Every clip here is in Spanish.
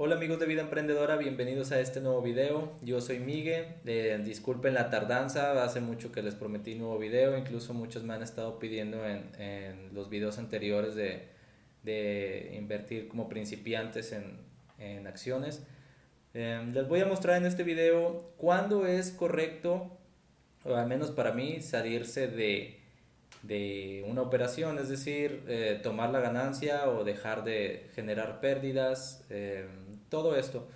Hola amigos de Vida Emprendedora, bienvenidos a este nuevo video. Yo soy Miguel, eh, disculpen la tardanza, hace mucho que les prometí nuevo video, incluso muchos me han estado pidiendo en, los videos anteriores de, invertir como principiantes en, acciones. Em, les voy a mostrar en este video cuándo es correcto, o al menos para mí, salirse de, de una operación, es decir, eh, tomar la ganancia o dejar de generar pérdidas. Todo esto.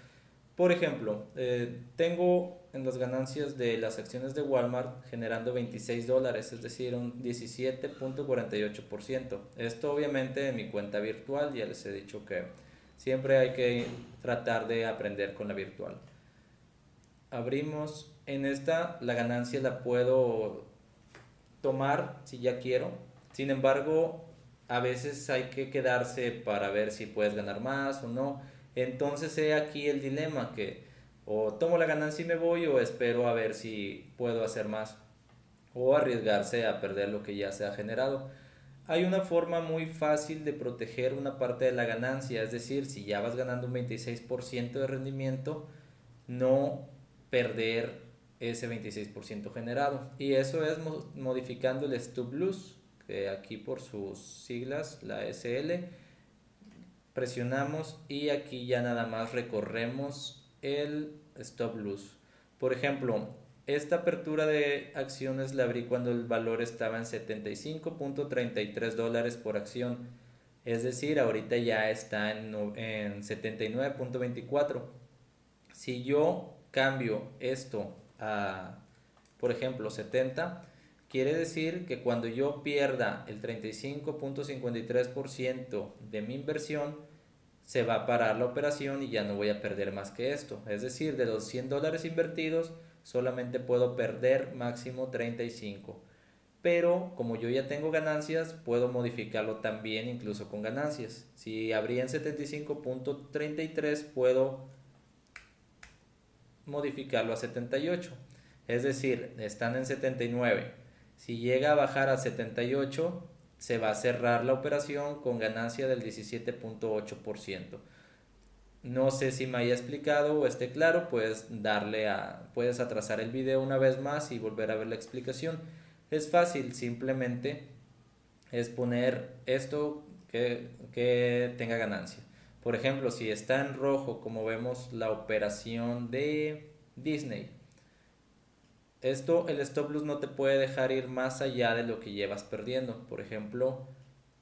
Por ejemplo, eh, tengo en las ganancias de las acciones de Walmart generando 26 dólares, es decir, un 17.48%. Esto obviamente en mi cuenta virtual, ya les he dicho que siempre hay que tratar de aprender con la virtual. Abrimos en esta, la ganancia la puedo tomar si ya quiero. Sin embargo, a veces hay que quedarse para ver si puedes ganar más o no. Entonces he aquí el dilema que o tomo la ganancia y me voy o espero a ver si puedo hacer más o arriesgarse a perder lo que ya se ha generado. Hay una forma muy fácil de proteger una parte de la ganancia, es decir, si ya vas ganando un 26% de rendimiento, no perder ese 26% generado. Y eso es modificando el stop loss, que aquí por sus siglas, la SL, presionamos y aquí ya nada más recorremos el stop loss. Por ejemplo, esta apertura de acciones la abrí cuando el valor estaba en 75.33 dólares por acción. Es decir, ahorita ya está en, en 79.24. Si yo cambio esto a, por ejemplo, 70, quiere decir que cuando yo pierda el 35.53% de mi inversión, se va a parar la operación y ya no voy a perder más que esto. Es decir, de los 100 dólares invertidos, solamente puedo perder máximo 35. Pero como yo ya tengo ganancias, puedo modificarlo también incluso con ganancias. Si abría en 75.33, puedo modificarlo a 78. Es decir, están en 79. Si llega a bajar a 78, se va a cerrar la operación con ganancia del 17.8%. No sé si me haya explicado o esté claro, puedes darle a, puedes atrasar el video una vez más y volver a ver la explicación. Es fácil, simplemente es poner esto que, que tenga ganancia. Por ejemplo, si está en rojo, como vemos la operación de Disney, esto, el stop loss no te puede dejar ir más allá de lo que llevas perdiendo. Por ejemplo,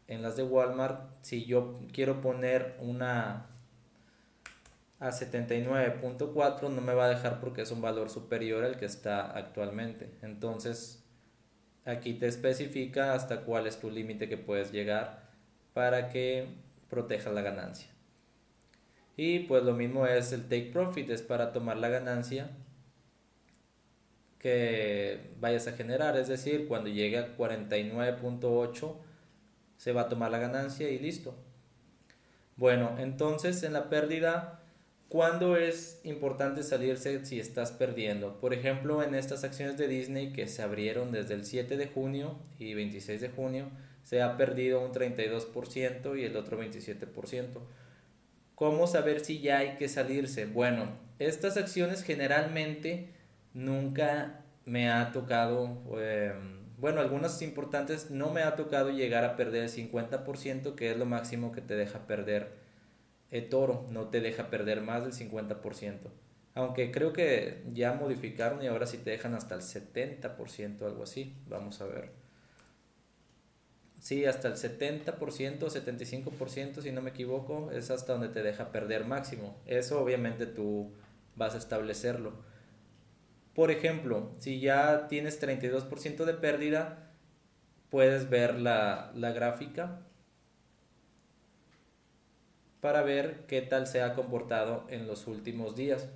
en las de Walmart, si yo quiero poner una a 79.4, no me va a dejar porque es un valor superior al que está actualmente. Entonces, aquí te especifica hasta cuál es tu límite que puedes llegar para que proteja la ganancia. Y pues lo mismo es el take profit, es para tomar la ganancia que vayas a generar. Es decir, cuando llegue a 49.8 se va a tomar la ganancia y listo. Bueno, entonces en la pérdida, ¿cuándo es importante salirse si estás perdiendo? Por ejemplo, en estas acciones de Disney que se abrieron desde el 7 de junio y 26 de junio, se ha perdido un 32% y el otro 27%. ¿Cómo saber si ya hay que salirse? Bueno, estas acciones generalmente nunca me ha tocado, em, bueno, algunas importantes no me ha tocado llegar a perder el 50%, que es lo máximo que te deja perder el toro, no te deja perder más del 50%. Aunque creo que ya modificaron y ahora sí te dejan hasta el 70%, algo así. Vamos a ver. Sí, hasta el 70%, 75%, si no me equivoco, es hasta donde te deja perder máximo. Eso obviamente tú vas a establecerlo. Por ejemplo, si ya tienes 32% de pérdida, puedes ver la, gráfica para ver qué tal se ha comportado en los últimos días.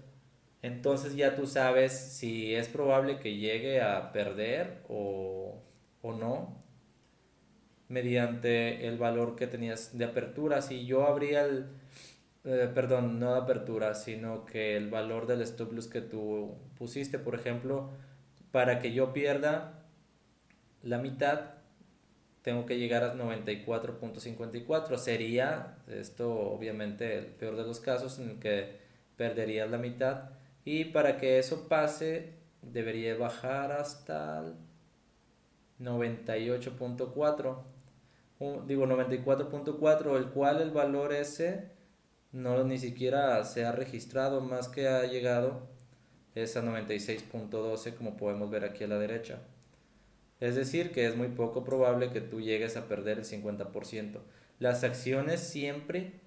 Entonces ya tú sabes si es probable que llegue a perder o, o no mediante el valor que tenías de apertura. Si yo abría el, eh, perdón, no de apertura, sino que el valor del stop loss que tú pusiste, por ejemplo, para que yo pierda la mitad, tengo que llegar a 94.54. Sería esto obviamente el peor de los casos en el que perderías la mitad. Y para que eso pase debería bajar hasta el 98.4. Digo 94.4, el cual el valor ese no ni siquiera se ha registrado, más que ha llegado es a 96.12 como podemos ver aquí a la derecha. Es decir, que es muy poco probable que tú llegues a perder el 50%. Las acciones siempre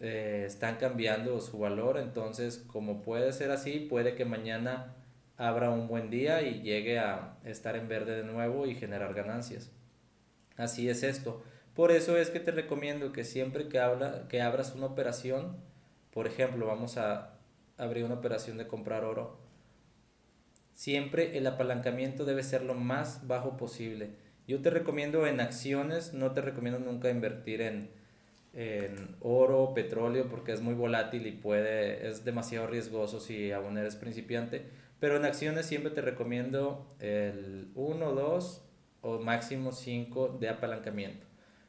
eh, están cambiando su valor, entonces como puede ser así, puede que mañana abra un buen día y llegue a estar en verde de nuevo y generar ganancias. Así es esto. Por eso es que te recomiendo que siempre que, habla, que abras una operación, por ejemplo, vamos a abrir una operación de comprar oro, siempre el apalancamiento debe ser lo más bajo posible. Yo te recomiendo en acciones, no te recomiendo nunca invertir en, en oro, petróleo, porque es muy volátil y puede, es demasiado riesgoso si aún eres principiante. Pero en acciones siempre te recomiendo el 1, 2 o máximo 5 de apalancamiento.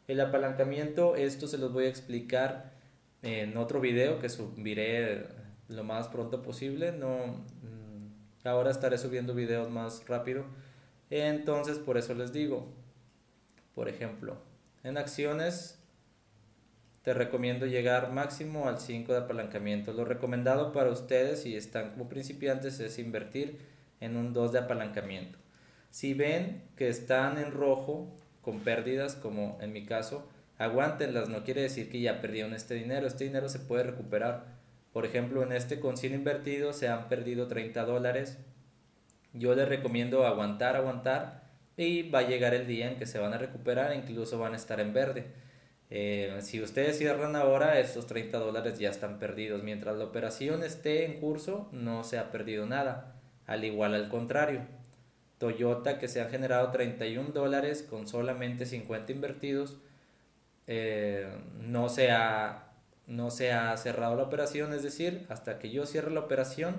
El apalancamiento, esto se los voy a explicar en otro video que subiré lo más pronto posible. No, Ahora estaré subiendo videos más rápido. Entonces, por eso les digo, por ejemplo, en acciones te recomiendo llegar máximo al 5 de apalancamiento. Lo recomendado para ustedes si están como principiantes es invertir en un 2 de apalancamiento. Si ven que están en rojo con pérdidas, como en mi caso, aguántenlas, no quiere decir que ya perdieron este dinero, este dinero se puede recuperar por ejemplo, en este con 100 invertidos se han perdido 30 dólares. Yo les recomiendo aguantar, aguantar y va a llegar el día en que se van a recuperar, incluso van a estar en verde. Eh, si ustedes cierran ahora, estos 30 dólares ya están perdidos. Mientras la operación esté en curso, no se ha perdido nada. Al igual al contrario. Toyota, que se han generado 31 dólares con solamente 50 invertidos, eh, no se ha no se ha cerrado la operación, es decir, hasta que yo cierre la operación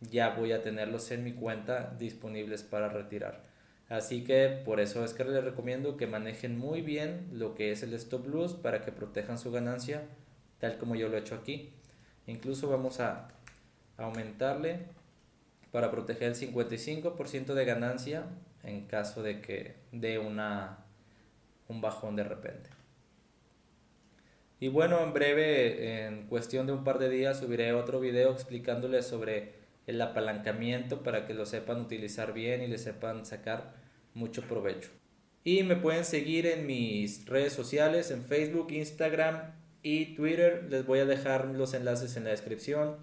ya voy a tenerlos en mi cuenta disponibles para retirar. Así que por eso es que les recomiendo que manejen muy bien lo que es el stop loss para que protejan su ganancia, tal como yo lo he hecho aquí. Incluso vamos a aumentarle para proteger el 55% de ganancia en caso de que dé una, un bajón de repente. Y bueno, en breve, en cuestión de un par de días, subiré otro video explicándoles sobre el apalancamiento para que lo sepan utilizar bien y le sepan sacar mucho provecho. Y me pueden seguir en mis redes sociales, en Facebook, Instagram y Twitter. Les voy a dejar los enlaces en la descripción.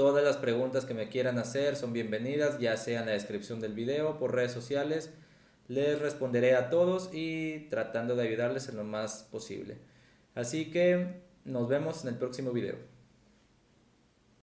Todas las preguntas que me quieran hacer son bienvenidas, ya sea en la descripción del video, por redes sociales. Les responderé a todos y tratando de ayudarles en lo más posible. Así que nos vemos en el próximo video.